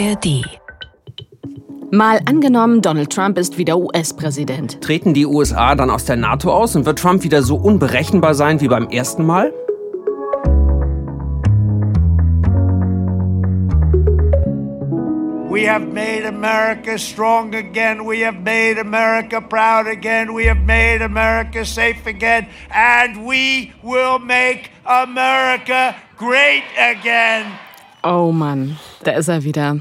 ARD. Mal angenommen, Donald Trump ist wieder US-Präsident. Treten die USA dann aus der NATO aus und wird Trump wieder so unberechenbar sein wie beim ersten Mal? We have made America strong again. We have made America proud again. We have made America safe again. And we will make America great again. Oh Mann, da ist er wieder.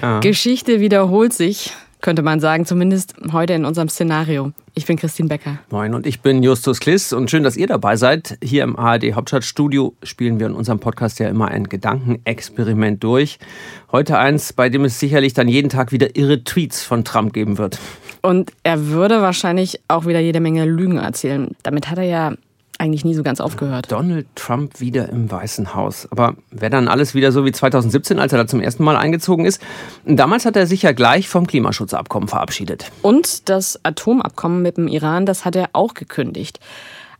Ja. Geschichte wiederholt sich, könnte man sagen, zumindest heute in unserem Szenario. Ich bin Christine Becker. Moin und ich bin Justus Kliss und schön, dass ihr dabei seid. Hier im ARD Hauptstadtstudio spielen wir in unserem Podcast ja immer ein Gedankenexperiment durch. Heute eins, bei dem es sicherlich dann jeden Tag wieder irre Tweets von Trump geben wird. Und er würde wahrscheinlich auch wieder jede Menge Lügen erzählen. Damit hat er ja eigentlich nie so ganz aufgehört. Donald Trump wieder im Weißen Haus. Aber wäre dann alles wieder so wie 2017, als er da zum ersten Mal eingezogen ist? Damals hat er sich ja gleich vom Klimaschutzabkommen verabschiedet. Und das Atomabkommen mit dem Iran, das hat er auch gekündigt.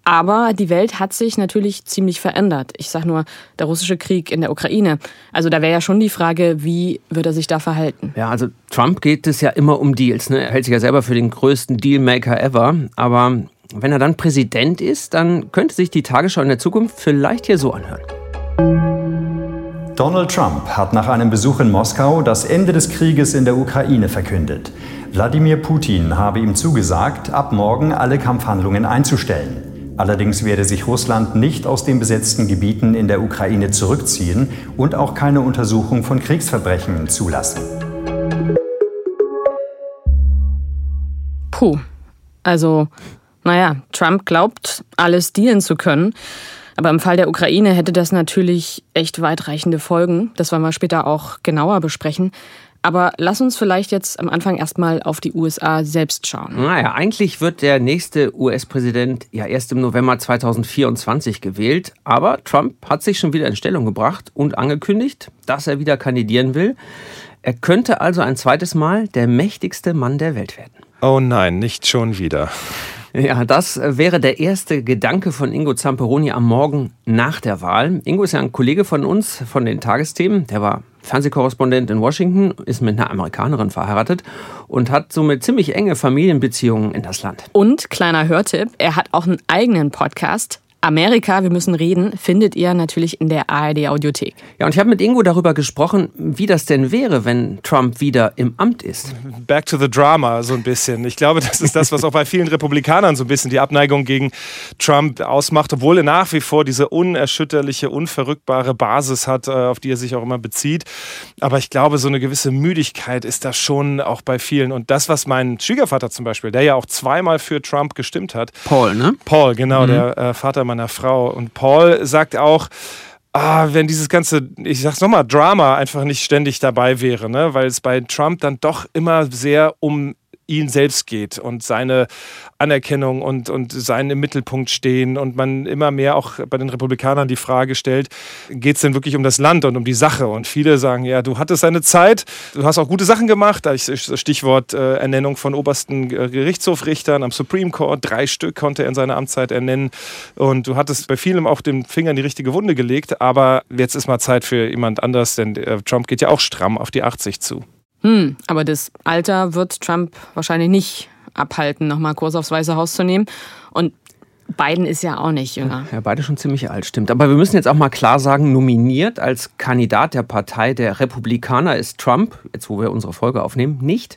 Aber die Welt hat sich natürlich ziemlich verändert. Ich sag nur, der russische Krieg in der Ukraine. Also da wäre ja schon die Frage, wie wird er sich da verhalten? Ja, also Trump geht es ja immer um Deals. Ne? Er hält sich ja selber für den größten Dealmaker ever. Aber wenn er dann Präsident ist, dann könnte sich die Tagesschau in der Zukunft vielleicht hier so anhören. Donald Trump hat nach einem Besuch in Moskau das Ende des Krieges in der Ukraine verkündet. Wladimir Putin habe ihm zugesagt, ab morgen alle Kampfhandlungen einzustellen. Allerdings werde sich Russland nicht aus den besetzten Gebieten in der Ukraine zurückziehen und auch keine Untersuchung von Kriegsverbrechen zulassen. Puh. Also, naja, Trump glaubt, alles dealen zu können. Aber im Fall der Ukraine hätte das natürlich echt weitreichende Folgen. Das wollen wir später auch genauer besprechen. Aber lass uns vielleicht jetzt am Anfang erstmal auf die USA selbst schauen. Naja, eigentlich wird der nächste US-Präsident ja erst im November 2024 gewählt. Aber Trump hat sich schon wieder in Stellung gebracht und angekündigt, dass er wieder kandidieren will. Er könnte also ein zweites Mal der mächtigste Mann der Welt werden. Oh nein, nicht schon wieder. Ja, das wäre der erste Gedanke von Ingo Zamperoni am Morgen nach der Wahl. Ingo ist ja ein Kollege von uns von den Tagesthemen. Der war Fernsehkorrespondent in Washington, ist mit einer Amerikanerin verheiratet und hat somit ziemlich enge Familienbeziehungen in das Land. Und kleiner Hörtipp, er hat auch einen eigenen Podcast. Amerika, wir müssen reden, findet ihr natürlich in der ARD Audiothek. Ja, und ich habe mit Ingo darüber gesprochen, wie das denn wäre, wenn Trump wieder im Amt ist. Back to the drama, so ein bisschen. Ich glaube, das ist das, was auch bei vielen Republikanern so ein bisschen die Abneigung gegen Trump ausmacht, obwohl er nach wie vor diese unerschütterliche, unverrückbare Basis hat, äh, auf die er sich auch immer bezieht. Aber ich glaube, so eine gewisse Müdigkeit ist da schon auch bei vielen. Und das, was mein Schwiegervater zum Beispiel, der ja auch zweimal für Trump gestimmt hat. Paul, ne? Paul, genau, Mhm. der äh, Vater meiner Frau. Und Paul sagt auch, ah, wenn dieses ganze, ich sag's nochmal, Drama einfach nicht ständig dabei wäre, ne? weil es bei Trump dann doch immer sehr um ihn selbst geht und seine Anerkennung und, und sein im Mittelpunkt stehen und man immer mehr auch bei den Republikanern die Frage stellt, geht es denn wirklich um das Land und um die Sache? Und viele sagen, ja, du hattest deine Zeit, du hast auch gute Sachen gemacht, Stichwort äh, Ernennung von obersten Gerichtshofrichtern am Supreme Court, drei Stück konnte er in seiner Amtszeit ernennen und du hattest bei vielem auch den Finger in die richtige Wunde gelegt, aber jetzt ist mal Zeit für jemand anders, denn äh, Trump geht ja auch stramm auf die 80 zu. Hm, aber das Alter wird Trump wahrscheinlich nicht abhalten, nochmal Kurs aufs Weiße Haus zu nehmen. Und Biden ist ja auch nicht jünger. Ja, beide schon ziemlich alt, stimmt. Aber wir müssen jetzt auch mal klar sagen, nominiert als Kandidat der Partei der Republikaner ist Trump, jetzt wo wir unsere Folge aufnehmen, nicht.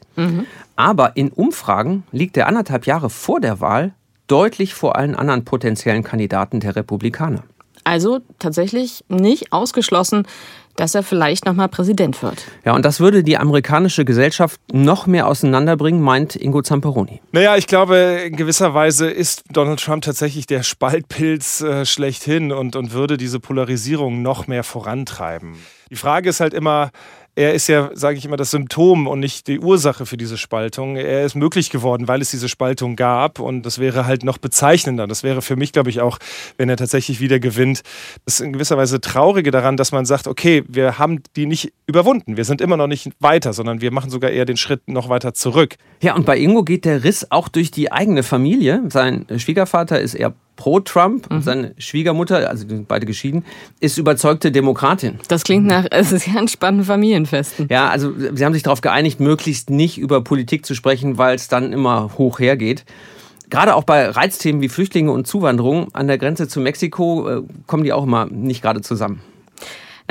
Aber in Umfragen liegt er anderthalb Jahre vor der Wahl deutlich vor allen anderen potenziellen Kandidaten der Republikaner. Also tatsächlich nicht ausgeschlossen, dass er vielleicht nochmal Präsident wird. Ja, und das würde die amerikanische Gesellschaft noch mehr auseinanderbringen, meint Ingo Zamperoni. Naja, ich glaube, in gewisser Weise ist Donald Trump tatsächlich der Spaltpilz äh, schlechthin und, und würde diese Polarisierung noch mehr vorantreiben. Die Frage ist halt immer, er ist ja, sage ich immer, das Symptom und nicht die Ursache für diese Spaltung. Er ist möglich geworden, weil es diese Spaltung gab und das wäre halt noch bezeichnender. Das wäre für mich, glaube ich, auch, wenn er tatsächlich wieder gewinnt, das in gewisser Weise Traurige daran, dass man sagt, okay, wir haben die nicht überwunden. Wir sind immer noch nicht weiter, sondern wir machen sogar eher den Schritt noch weiter zurück. Ja, und bei Ingo geht der Riss auch durch die eigene Familie. Sein Schwiegervater ist eher pro-Trump. Und seine Schwiegermutter, also die sind beide geschieden, ist überzeugte Demokratin. Das klingt nach äh, sehr entspannten Familienfesten. Ja, also sie haben sich darauf geeinigt, möglichst nicht über Politik zu sprechen, weil es dann immer hoch hergeht. Gerade auch bei Reizthemen wie Flüchtlinge und Zuwanderung an der Grenze zu Mexiko äh, kommen die auch immer nicht gerade zusammen.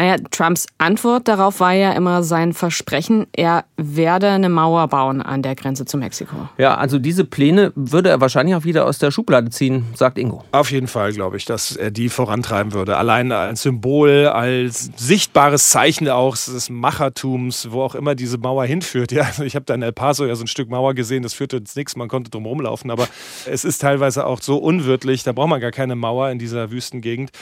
Naja, Trumps Antwort darauf war ja immer sein Versprechen, er werde eine Mauer bauen an der Grenze zu Mexiko. Ja, also diese Pläne würde er wahrscheinlich auch wieder aus der Schublade ziehen, sagt Ingo. Auf jeden Fall glaube ich, dass er die vorantreiben würde. Allein als Symbol, als sichtbares Zeichen auch des Machertums, wo auch immer diese Mauer hinführt. Ja, also ich habe da in El Paso ja so ein Stück Mauer gesehen, das führte ins Nichts, man konnte drum rumlaufen, aber es ist teilweise auch so unwirtlich, da braucht man gar keine Mauer in dieser Wüstengegend.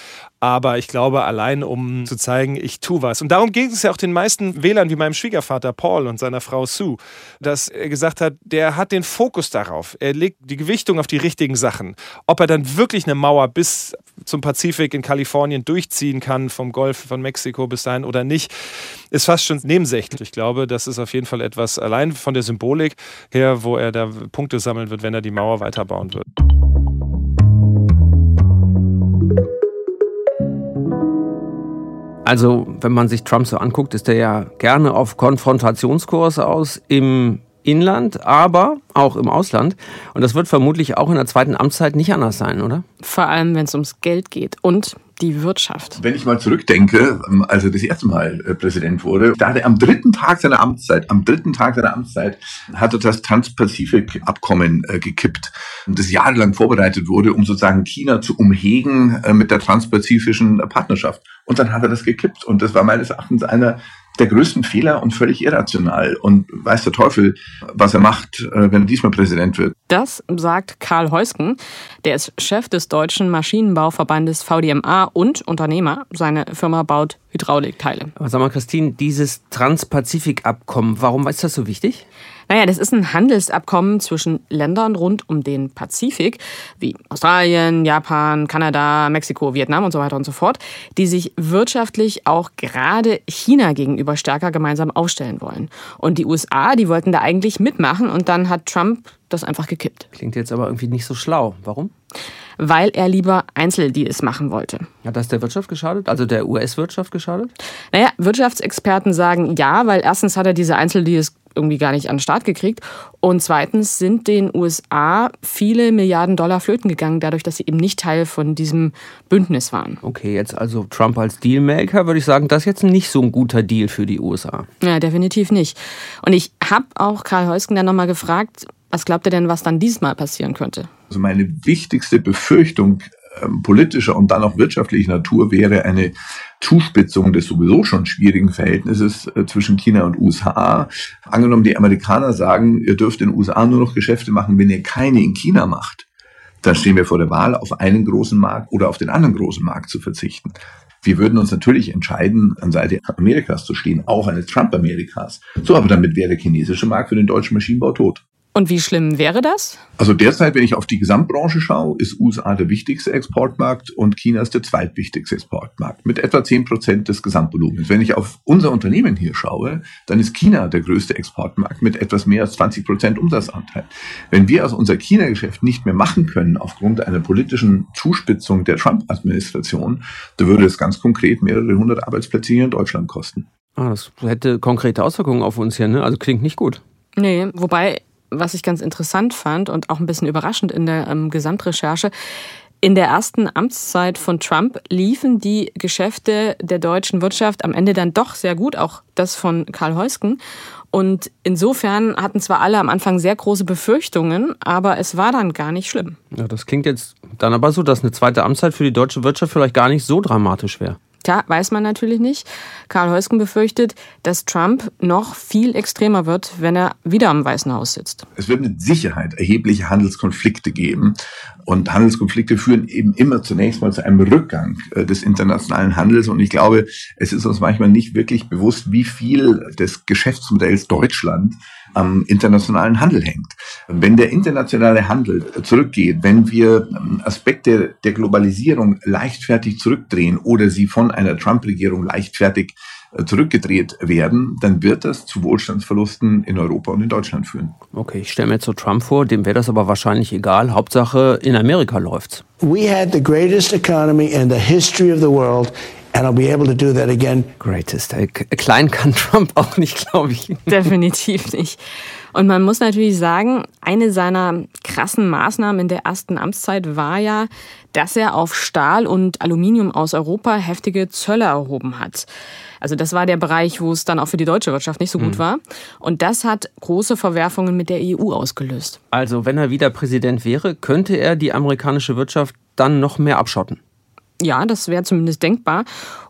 Aber ich glaube, allein um zu zeigen, ich tue was. Und darum ging es ja auch den meisten Wählern, wie meinem Schwiegervater Paul und seiner Frau Sue, dass er gesagt hat, der hat den Fokus darauf. Er legt die Gewichtung auf die richtigen Sachen. Ob er dann wirklich eine Mauer bis zum Pazifik in Kalifornien durchziehen kann, vom Golf von Mexiko bis dahin oder nicht, ist fast schon nebensächlich. Ich glaube, das ist auf jeden Fall etwas allein von der Symbolik her, wo er da Punkte sammeln wird, wenn er die Mauer weiterbauen wird. Also, wenn man sich Trump so anguckt, ist er ja gerne auf Konfrontationskurs aus im Inland, aber auch im Ausland. Und das wird vermutlich auch in der zweiten Amtszeit nicht anders sein, oder? Vor allem, wenn es ums Geld geht und die Wirtschaft. Wenn ich mal zurückdenke, ähm, als er das erste Mal äh, Präsident wurde, da hat er am dritten Tag seiner Amtszeit, am dritten Tag seiner Amtszeit, hat er das Trans-Pazifik-Abkommen äh, gekippt, das jahrelang vorbereitet wurde, um sozusagen China zu umhegen äh, mit der transpazifischen Partnerschaft. Und dann hat er das gekippt. Und das war meines Erachtens einer der größten Fehler und völlig irrational. Und weiß der Teufel, was er macht, äh, wenn er diesmal Präsident wird. Das sagt Karl Heusken. Der ist Chef des deutschen Maschinenbauverbandes VDMA und Unternehmer. Seine Firma baut Hydraulikteile. Aber sag mal, Christine, dieses Trans-Pazifik-Abkommen, warum ist das so wichtig? Naja, das ist ein Handelsabkommen zwischen Ländern rund um den Pazifik, wie Australien, Japan, Kanada, Mexiko, Vietnam und so weiter und so fort, die sich wirtschaftlich auch gerade China gegenüber stärker gemeinsam aufstellen wollen. Und die USA, die wollten da eigentlich mitmachen und dann hat Trump das einfach gekippt. Klingt jetzt aber irgendwie nicht so schlau. Warum? Weil er lieber Einzeldeals machen wollte. Hat das der Wirtschaft geschadet? Also der US-Wirtschaft geschadet? Naja, Wirtschaftsexperten sagen ja, weil erstens hat er diese Einzeldeals irgendwie gar nicht an den Start gekriegt. Und zweitens sind den USA viele Milliarden Dollar flöten gegangen, dadurch, dass sie eben nicht Teil von diesem Bündnis waren. Okay, jetzt also Trump als Dealmaker, würde ich sagen, das ist jetzt nicht so ein guter Deal für die USA. Ja, definitiv nicht. Und ich habe auch Karl Heusken dann nochmal gefragt, was glaubt er denn, was dann diesmal passieren könnte? Also meine wichtigste Befürchtung politischer und dann auch wirtschaftlicher Natur wäre eine Zuspitzung des sowieso schon schwierigen Verhältnisses äh, zwischen China und USA. Angenommen, die Amerikaner sagen, ihr dürft in den USA nur noch Geschäfte machen, wenn ihr keine in China macht. Dann stehen wir vor der Wahl, auf einen großen Markt oder auf den anderen großen Markt zu verzichten. Wir würden uns natürlich entscheiden, an Seite Amerikas zu stehen, auch eines Trump-Amerikas. So, aber damit wäre der chinesische Markt für den deutschen Maschinenbau tot. Und wie schlimm wäre das? Also derzeit, wenn ich auf die Gesamtbranche schaue, ist USA der wichtigste Exportmarkt und China ist der zweitwichtigste Exportmarkt mit etwa 10 Prozent des Gesamtvolumens. Wenn ich auf unser Unternehmen hier schaue, dann ist China der größte Exportmarkt mit etwas mehr als 20 Prozent Umsatzanteil. Wenn wir aus unser China-Geschäft nicht mehr machen können aufgrund einer politischen Zuspitzung der Trump-Administration, dann würde es ganz konkret mehrere hundert Arbeitsplätze hier in Deutschland kosten. Ah, das hätte konkrete Auswirkungen auf uns hier, ne? Also klingt nicht gut. Nee, wobei was ich ganz interessant fand und auch ein bisschen überraschend in der ähm, Gesamtrecherche, in der ersten Amtszeit von Trump liefen die Geschäfte der deutschen Wirtschaft am Ende dann doch sehr gut, auch das von Karl Heusken. Und insofern hatten zwar alle am Anfang sehr große Befürchtungen, aber es war dann gar nicht schlimm. Ja, das klingt jetzt dann aber so, dass eine zweite Amtszeit für die deutsche Wirtschaft vielleicht gar nicht so dramatisch wäre. Tja, weiß man natürlich nicht. Karl Heusken befürchtet, dass Trump noch viel extremer wird, wenn er wieder am Weißen Haus sitzt. Es wird mit Sicherheit erhebliche Handelskonflikte geben. Und Handelskonflikte führen eben immer zunächst mal zu einem Rückgang äh, des internationalen Handels. Und ich glaube, es ist uns manchmal nicht wirklich bewusst, wie viel des Geschäftsmodells Deutschland am internationalen Handel hängt. Wenn der internationale Handel zurückgeht, wenn wir ähm, Aspekte der Globalisierung leichtfertig zurückdrehen oder sie von einer Trump-Regierung leichtfertig äh, zurückgedreht werden, dann wird das zu Wohlstandsverlusten in Europa und in Deutschland führen. Okay, ich stelle mir jetzt so Trump vor, dem wäre das aber wahrscheinlich egal. Hauptsache in Amerika läuft's. We had the greatest economy in the history of the world. And I'll be able to do that again. Greatest. Klein kann Trump auch nicht, glaube ich. Definitiv nicht. Und man muss natürlich sagen, eine seiner krassen Maßnahmen in der ersten Amtszeit war ja, dass er auf Stahl und Aluminium aus Europa heftige Zölle erhoben hat. Also das war der Bereich, wo es dann auch für die deutsche Wirtschaft nicht so gut mhm. war. Und das hat große Verwerfungen mit der EU ausgelöst. Also wenn er wieder Präsident wäre, könnte er die amerikanische Wirtschaft dann noch mehr abschotten. Ja, das wäre zumindest denkbar.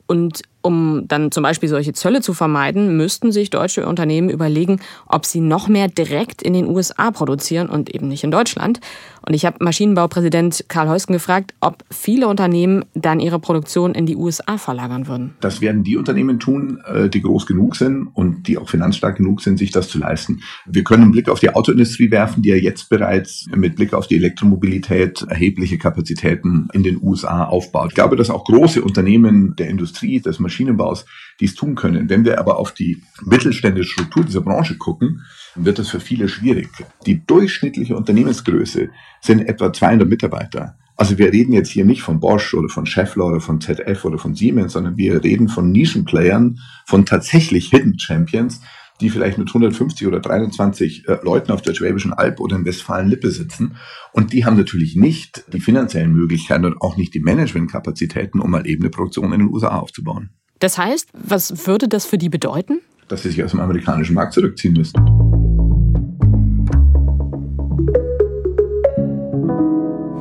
Und um dann zum Beispiel solche Zölle zu vermeiden, müssten sich deutsche Unternehmen überlegen, ob sie noch mehr direkt in den USA produzieren und eben nicht in Deutschland. Und ich habe Maschinenbaupräsident Karl Heusken gefragt, ob viele Unternehmen dann ihre Produktion in die USA verlagern würden. Das werden die Unternehmen tun, äh, die groß genug sind und die auch finanzstark genug sind, sich das zu leisten. Wir können einen Blick auf die Autoindustrie werfen, die ja jetzt bereits mit Blick auf die Elektromobilität erhebliche Kapazitäten in den USA aufbaut. Ich glaube, dass auch große Unternehmen der Industrie, des Maschinenbaus dies tun können. Wenn wir aber auf die mittelständische Struktur dieser Branche gucken, wird das für viele schwierig. Die durchschnittliche Unternehmensgröße sind etwa 200 Mitarbeiter. Also wir reden jetzt hier nicht von Bosch oder von Schaeffler oder von ZF oder von Siemens, sondern wir reden von Nischenplayern, von tatsächlich Hidden Champions, die vielleicht mit 150 oder 23 äh, Leuten auf der Schwäbischen Alb oder in Westfalen-Lippe sitzen. Und die haben natürlich nicht die finanziellen Möglichkeiten und auch nicht die Managementkapazitäten, um mal eben eine Produktion in den USA aufzubauen. Das heißt, was würde das für die bedeuten? Dass sie sich aus dem amerikanischen Markt zurückziehen müssen.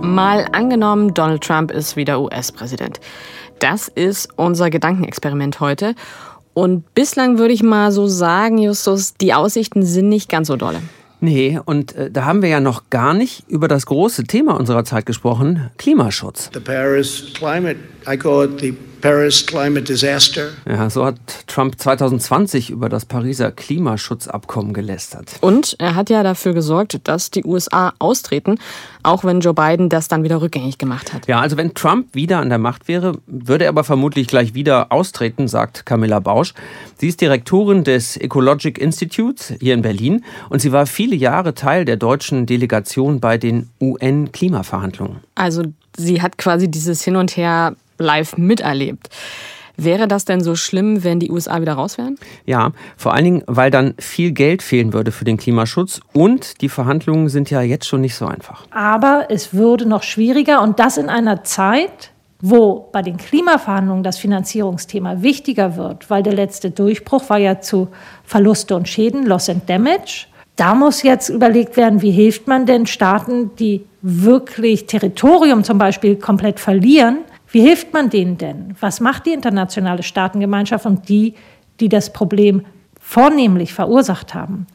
Mal angenommen, Donald Trump ist wieder US-Präsident. Das ist unser Gedankenexperiment heute. Und bislang würde ich mal so sagen, Justus, die Aussichten sind nicht ganz so dolle. Nee, und äh, da haben wir ja noch gar nicht über das große Thema unserer Zeit gesprochen, Klimaschutz. The Paris climate, I call it the Paris Climate Disaster. Ja, so hat Trump 2020 über das Pariser Klimaschutzabkommen gelästert. Und er hat ja dafür gesorgt, dass die USA austreten, auch wenn Joe Biden das dann wieder rückgängig gemacht hat. Ja, also wenn Trump wieder an der Macht wäre, würde er aber vermutlich gleich wieder austreten, sagt Camilla Bausch. Sie ist Direktorin des Ecologic Institutes hier in Berlin und sie war viele Jahre Teil der deutschen Delegation bei den UN-Klimaverhandlungen. Also sie hat quasi dieses Hin und Her live miterlebt. Wäre das denn so schlimm, wenn die USA wieder raus wären? Ja, vor allen Dingen, weil dann viel Geld fehlen würde für den Klimaschutz und die Verhandlungen sind ja jetzt schon nicht so einfach. Aber es würde noch schwieriger und das in einer Zeit, wo bei den Klimaverhandlungen das Finanzierungsthema wichtiger wird, weil der letzte Durchbruch war ja zu Verluste und Schäden, Loss and Damage. Da muss jetzt überlegt werden, wie hilft man denn Staaten, die wirklich Territorium zum Beispiel komplett verlieren, wie hilft man denen denn? Was macht die internationale Staatengemeinschaft und die, die das Problem vornehmlich verursacht haben?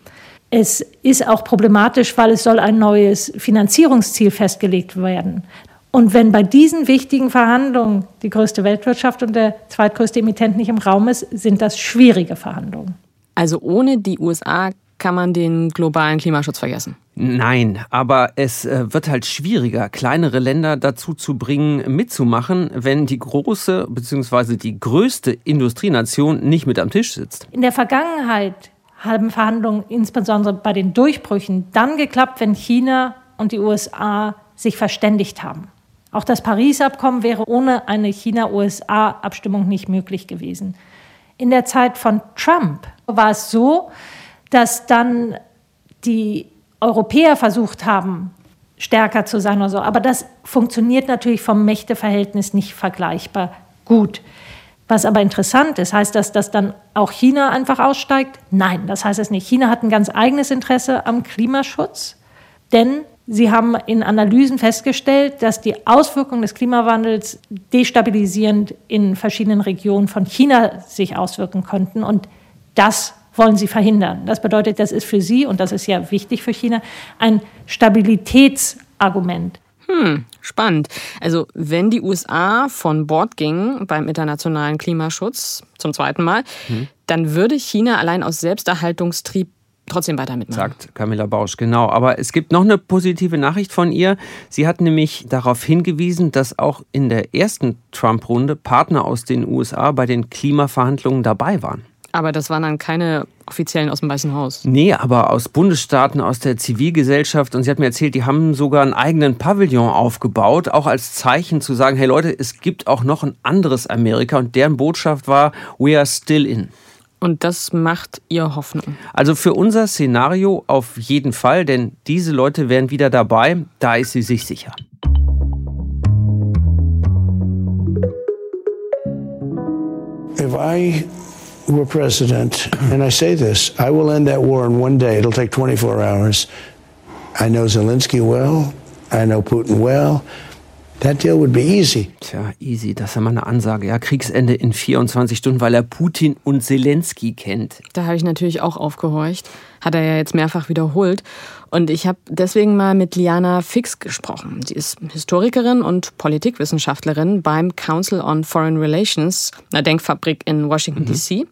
Es ist auch problematisch, weil es soll ein neues Finanzierungsziel festgelegt werden. Und wenn bei diesen wichtigen Verhandlungen die größte Weltwirtschaft und der zweitgrößte Emittent nicht im Raum ist, sind das schwierige Verhandlungen. Also ohne die USA kann man den globalen Klimaschutz vergessen. Nein, aber es äh, wird halt schwieriger, kleinere Länder dazu zu bringen, mitzumachen, wenn die große bzw. die größte Industrienation nicht mit am Tisch sitzt. In der Vergangenheit haben Verhandlungen insbesondere bei den Durchbrüchen dann geklappt, wenn China und die USA sich verständigt haben. Auch das Paris-Abkommen wäre ohne eine China-USA-Abstimmung nicht möglich gewesen. In der Zeit von Trump war es so, dass dann die Europäer versucht haben, stärker zu sein oder so. Aber das funktioniert natürlich vom Mächteverhältnis nicht vergleichbar gut. Was aber interessant ist, heißt das, dass dann auch China einfach aussteigt? Nein, das heißt es nicht. China hat ein ganz eigenes Interesse am Klimaschutz, denn sie haben in Analysen festgestellt, dass die Auswirkungen des Klimawandels destabilisierend in verschiedenen Regionen von China sich auswirken könnten. Und das wollen sie verhindern. Das bedeutet, das ist für sie, und das ist ja wichtig für China, ein Stabilitätsargument. Hm, spannend. Also wenn die USA von Bord gingen beim internationalen Klimaschutz zum zweiten Mal, hm. dann würde China allein aus Selbsterhaltungstrieb trotzdem weiter mitmachen. Sagt Camilla Bausch, genau. Aber es gibt noch eine positive Nachricht von ihr. Sie hat nämlich darauf hingewiesen, dass auch in der ersten Trump-Runde Partner aus den USA bei den Klimaverhandlungen dabei waren. Aber das waren dann keine offiziellen aus dem Weißen Haus. Nee, aber aus Bundesstaaten, aus der Zivilgesellschaft. Und sie hat mir erzählt, die haben sogar einen eigenen Pavillon aufgebaut, auch als Zeichen zu sagen, hey Leute, es gibt auch noch ein anderes Amerika. Und deren Botschaft war, we are still in. Und das macht ihr Hoffnung. Also für unser Szenario auf jeden Fall, denn diese Leute wären wieder dabei, da ist sie sich sicher. If I were president, and I say this, I will end that war in one day. It'll take 24 hours. I know Zelensky well. I know Putin well. That deal would be easy. Tja, easy, das ist ja mal eine Ansage. Ja, Kriegsende in 24 Stunden, weil er Putin und Zelensky kennt. Da habe ich natürlich auch aufgehorcht. Hat er ja jetzt mehrfach wiederholt. Und ich habe deswegen mal mit Liana Fix gesprochen. Sie ist Historikerin und Politikwissenschaftlerin beim Council on Foreign Relations, einer Denkfabrik in Washington, mhm. D.C.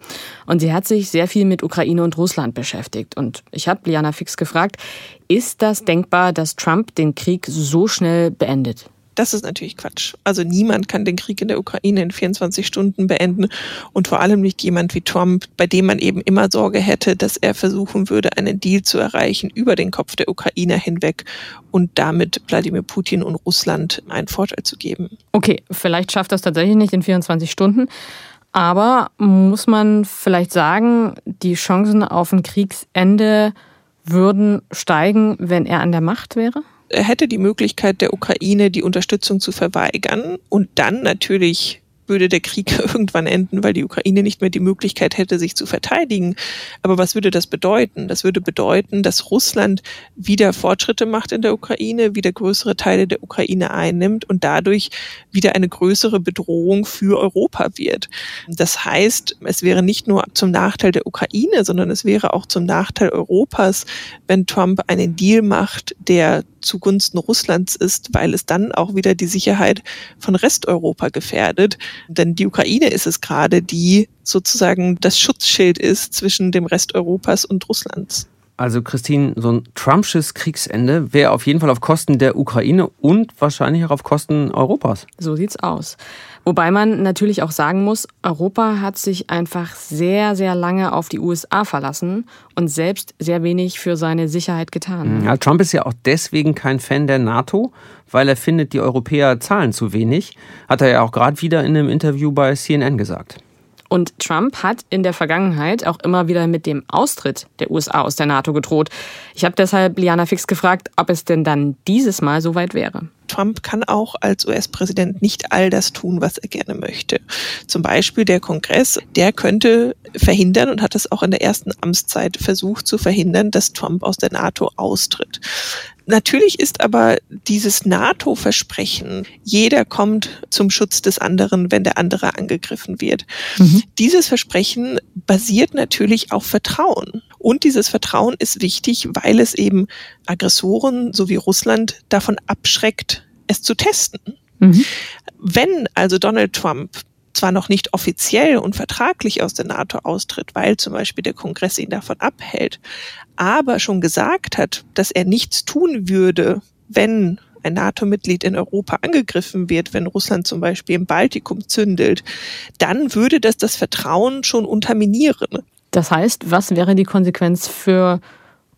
Und sie hat sich sehr viel mit Ukraine und Russland beschäftigt. Und ich habe Liana Fix gefragt, ist das denkbar, dass Trump den Krieg so schnell beendet? Das ist natürlich Quatsch. Also niemand kann den Krieg in der Ukraine in 24 Stunden beenden und vor allem nicht jemand wie Trump, bei dem man eben immer Sorge hätte, dass er versuchen würde, einen Deal zu erreichen über den Kopf der Ukrainer hinweg und damit Wladimir Putin und Russland einen Vorteil zu geben. Okay, vielleicht schafft das tatsächlich nicht in 24 Stunden. Aber muss man vielleicht sagen, die Chancen auf ein Kriegsende würden steigen, wenn er an der Macht wäre? Hätte die Möglichkeit der Ukraine die Unterstützung zu verweigern und dann natürlich würde der Krieg irgendwann enden, weil die Ukraine nicht mehr die Möglichkeit hätte, sich zu verteidigen. Aber was würde das bedeuten? Das würde bedeuten, dass Russland wieder Fortschritte macht in der Ukraine, wieder größere Teile der Ukraine einnimmt und dadurch wieder eine größere Bedrohung für Europa wird. Das heißt, es wäre nicht nur zum Nachteil der Ukraine, sondern es wäre auch zum Nachteil Europas, wenn Trump einen Deal macht, der zugunsten Russlands ist, weil es dann auch wieder die Sicherheit von Resteuropa gefährdet. Denn die Ukraine ist es gerade, die sozusagen das Schutzschild ist zwischen dem Rest Europas und Russlands. Also Christine, so ein Trumpsches Kriegsende wäre auf jeden Fall auf Kosten der Ukraine und wahrscheinlich auch auf Kosten Europas. So sieht's aus. Wobei man natürlich auch sagen muss, Europa hat sich einfach sehr, sehr lange auf die USA verlassen und selbst sehr wenig für seine Sicherheit getan. Ja, Trump ist ja auch deswegen kein Fan der NATO, weil er findet, die Europäer zahlen zu wenig. Hat er ja auch gerade wieder in einem Interview bei CNN gesagt. Und Trump hat in der Vergangenheit auch immer wieder mit dem Austritt der USA aus der NATO gedroht. Ich habe deshalb Liana Fix gefragt, ob es denn dann dieses Mal soweit wäre. Trump kann auch als US-Präsident nicht all das tun, was er gerne möchte. Zum Beispiel der Kongress, der könnte verhindern und hat es auch in der ersten Amtszeit versucht zu verhindern, dass Trump aus der NATO austritt. Natürlich ist aber dieses NATO-Versprechen, jeder kommt zum Schutz des anderen, wenn der andere angegriffen wird. Mhm. Dieses Versprechen basiert natürlich auf Vertrauen. Und dieses Vertrauen ist wichtig, weil es eben Aggressoren sowie Russland davon abschreckt, es zu testen. Mhm. Wenn also Donald Trump zwar noch nicht offiziell und vertraglich aus der NATO austritt, weil zum Beispiel der Kongress ihn davon abhält, aber schon gesagt hat, dass er nichts tun würde, wenn ein NATO-Mitglied in Europa angegriffen wird, wenn Russland zum Beispiel im Baltikum zündelt, dann würde das das Vertrauen schon unterminieren. Das heißt, was wäre die Konsequenz für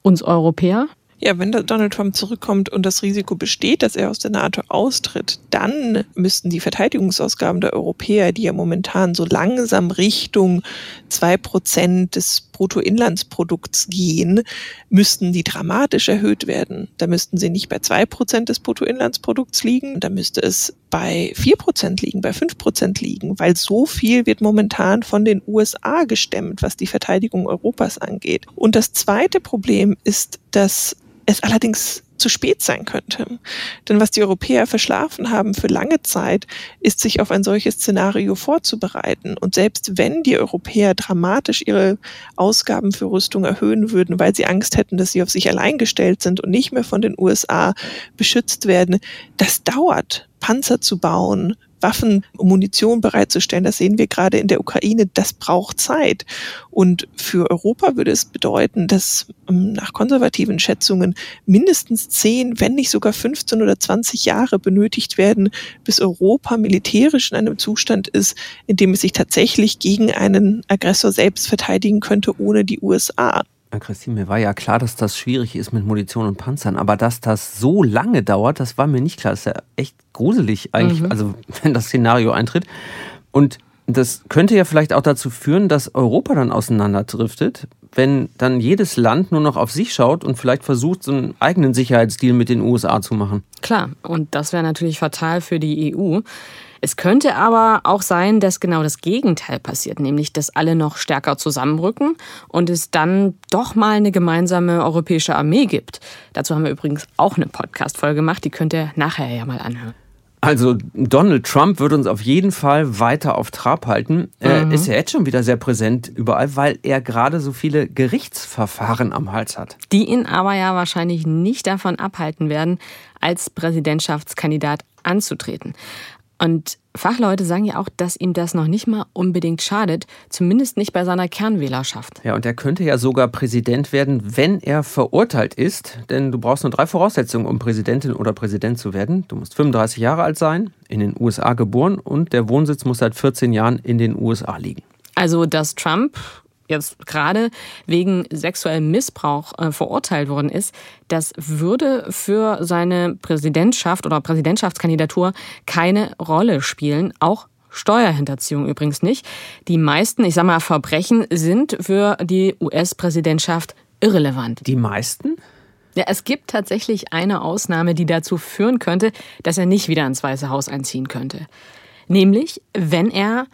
uns Europäer? Ja, wenn Donald Trump zurückkommt und das Risiko besteht, dass er aus der NATO austritt, dann müssten die Verteidigungsausgaben der Europäer, die ja momentan so langsam Richtung zwei Prozent des Bruttoinlandsprodukts gehen, müssten die dramatisch erhöht werden. Da müssten sie nicht bei zwei Prozent des Bruttoinlandsprodukts liegen, da müsste es bei vier Prozent liegen, bei fünf Prozent liegen, weil so viel wird momentan von den USA gestemmt, was die Verteidigung Europas angeht. Und das zweite Problem ist, dass es allerdings zu spät sein könnte. Denn was die Europäer verschlafen haben für lange Zeit, ist sich auf ein solches Szenario vorzubereiten. Und selbst wenn die Europäer dramatisch ihre Ausgaben für Rüstung erhöhen würden, weil sie Angst hätten, dass sie auf sich allein gestellt sind und nicht mehr von den USA beschützt werden, das dauert. Panzer zu bauen, Waffen, Munition bereitzustellen. Das sehen wir gerade in der Ukraine. Das braucht Zeit. Und für Europa würde es bedeuten, dass ähm, nach konservativen Schätzungen mindestens 10, wenn nicht sogar 15 oder 20 Jahre benötigt werden, bis Europa militärisch in einem Zustand ist, in dem es sich tatsächlich gegen einen Aggressor selbst verteidigen könnte, ohne die USA. Christine, mir war ja klar, dass das schwierig ist mit Munition und Panzern, aber dass das so lange dauert, das war mir nicht klar. Das ist ja echt gruselig eigentlich, mhm. also wenn das Szenario eintritt. Und das könnte ja vielleicht auch dazu führen, dass Europa dann auseinanderdriftet, wenn dann jedes Land nur noch auf sich schaut und vielleicht versucht, so einen eigenen Sicherheitsdeal mit den USA zu machen. Klar, und das wäre natürlich fatal für die EU. Es könnte aber auch sein, dass genau das Gegenteil passiert, nämlich dass alle noch stärker zusammenrücken und es dann doch mal eine gemeinsame europäische Armee gibt. Dazu haben wir übrigens auch eine Podcast-Folge gemacht, die könnt ihr nachher ja mal anhören. Also Donald Trump wird uns auf jeden Fall weiter auf Trab halten. Er mhm. ist ja jetzt schon wieder sehr präsent überall, weil er gerade so viele Gerichtsverfahren am Hals hat. Die ihn aber ja wahrscheinlich nicht davon abhalten werden, als Präsidentschaftskandidat anzutreten. Und Fachleute sagen ja auch, dass ihm das noch nicht mal unbedingt schadet, zumindest nicht bei seiner Kernwählerschaft. Ja, und er könnte ja sogar Präsident werden, wenn er verurteilt ist. Denn du brauchst nur drei Voraussetzungen, um Präsidentin oder Präsident zu werden. Du musst 35 Jahre alt sein, in den USA geboren und der Wohnsitz muss seit 14 Jahren in den USA liegen. Also, dass Trump jetzt gerade wegen sexuellem Missbrauch äh, verurteilt worden ist, das würde für seine Präsidentschaft oder Präsidentschaftskandidatur keine Rolle spielen, auch Steuerhinterziehung übrigens nicht. Die meisten, ich sag mal, Verbrechen sind für die US-Präsidentschaft irrelevant. Die meisten? Ja, es gibt tatsächlich eine Ausnahme, die dazu führen könnte, dass er nicht wieder ins Weiße Haus einziehen könnte. Nämlich, wenn er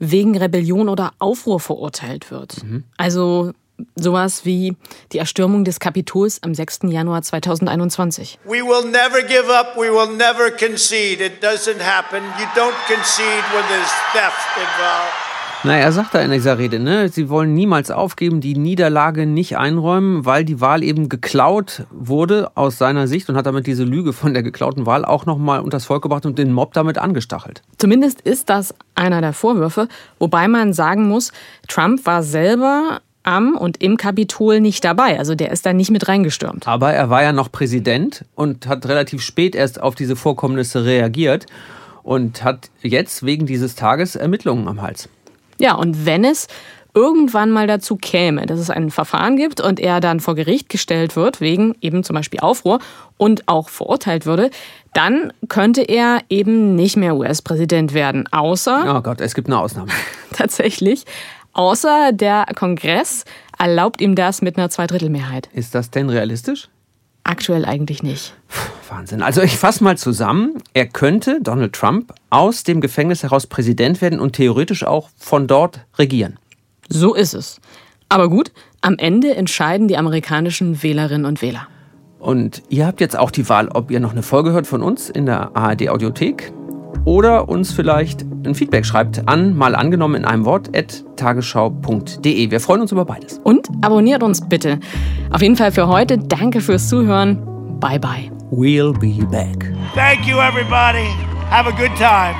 wegen Rebellion oder Aufruhr verurteilt wird. Mhm. Also sowas wie die Erstürmung des Kapitols am 6. Januar 2021. We will never give up, we will never concede. It doesn't happen. You don't concede when there's theft involved. Na, er sagt da in dieser Rede, ne, sie wollen niemals aufgeben, die Niederlage nicht einräumen, weil die Wahl eben geklaut wurde aus seiner Sicht und hat damit diese Lüge von der geklauten Wahl auch nochmal unters Volk gebracht und den Mob damit angestachelt. Zumindest ist das einer der Vorwürfe, wobei man sagen muss, Trump war selber am und im Kapitol nicht dabei. Also der ist da nicht mit reingestürmt. Aber er war ja noch Präsident und hat relativ spät erst auf diese Vorkommnisse reagiert und hat jetzt wegen dieses Tages Ermittlungen am Hals. Ja, und wenn es irgendwann mal dazu käme, dass es ein Verfahren gibt und er dann vor Gericht gestellt wird, wegen eben zum Beispiel Aufruhr und auch verurteilt würde, dann könnte er eben nicht mehr US-Präsident werden, außer. Oh Gott, es gibt eine Ausnahme. tatsächlich. Außer der Kongress erlaubt ihm das mit einer Zweidrittelmehrheit. Ist das denn realistisch? Aktuell eigentlich nicht. Wahnsinn. Also ich fasse mal zusammen. Er könnte, Donald Trump, aus dem Gefängnis heraus Präsident werden und theoretisch auch von dort regieren. So ist es. Aber gut, am Ende entscheiden die amerikanischen Wählerinnen und Wähler. Und ihr habt jetzt auch die Wahl, ob ihr noch eine Folge hört von uns in der ARD Audiothek oder uns vielleicht ein Feedback schreibt an, mal angenommen in einem Wort, at tagesschau.de. Wir freuen uns über beides. Und abonniert uns bitte. Auf jeden Fall für heute. Danke fürs Zuhören. Bye bye. We'll be back. Thank you, everybody. Have a good time.